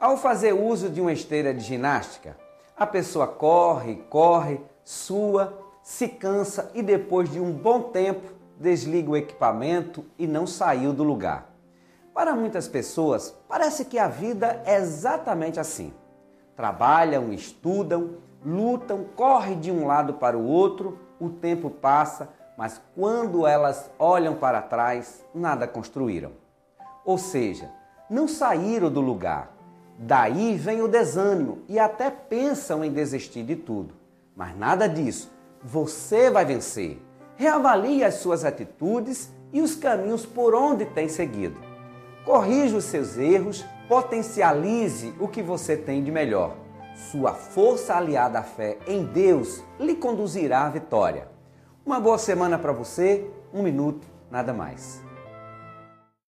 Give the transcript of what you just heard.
Ao fazer uso de uma esteira de ginástica, a pessoa corre, corre, sua, se cansa e depois de um bom tempo desliga o equipamento e não saiu do lugar. Para muitas pessoas, parece que a vida é exatamente assim. Trabalham, estudam, lutam, correm de um lado para o outro, o tempo passa, mas quando elas olham para trás, nada construíram. Ou seja, não saíram do lugar Daí vem o desânimo e até pensam em desistir de tudo. Mas nada disso. Você vai vencer. Reavalie as suas atitudes e os caminhos por onde tem seguido. Corrija os seus erros, potencialize o que você tem de melhor. Sua força aliada à fé em Deus lhe conduzirá à vitória. Uma boa semana para você, um minuto, nada mais.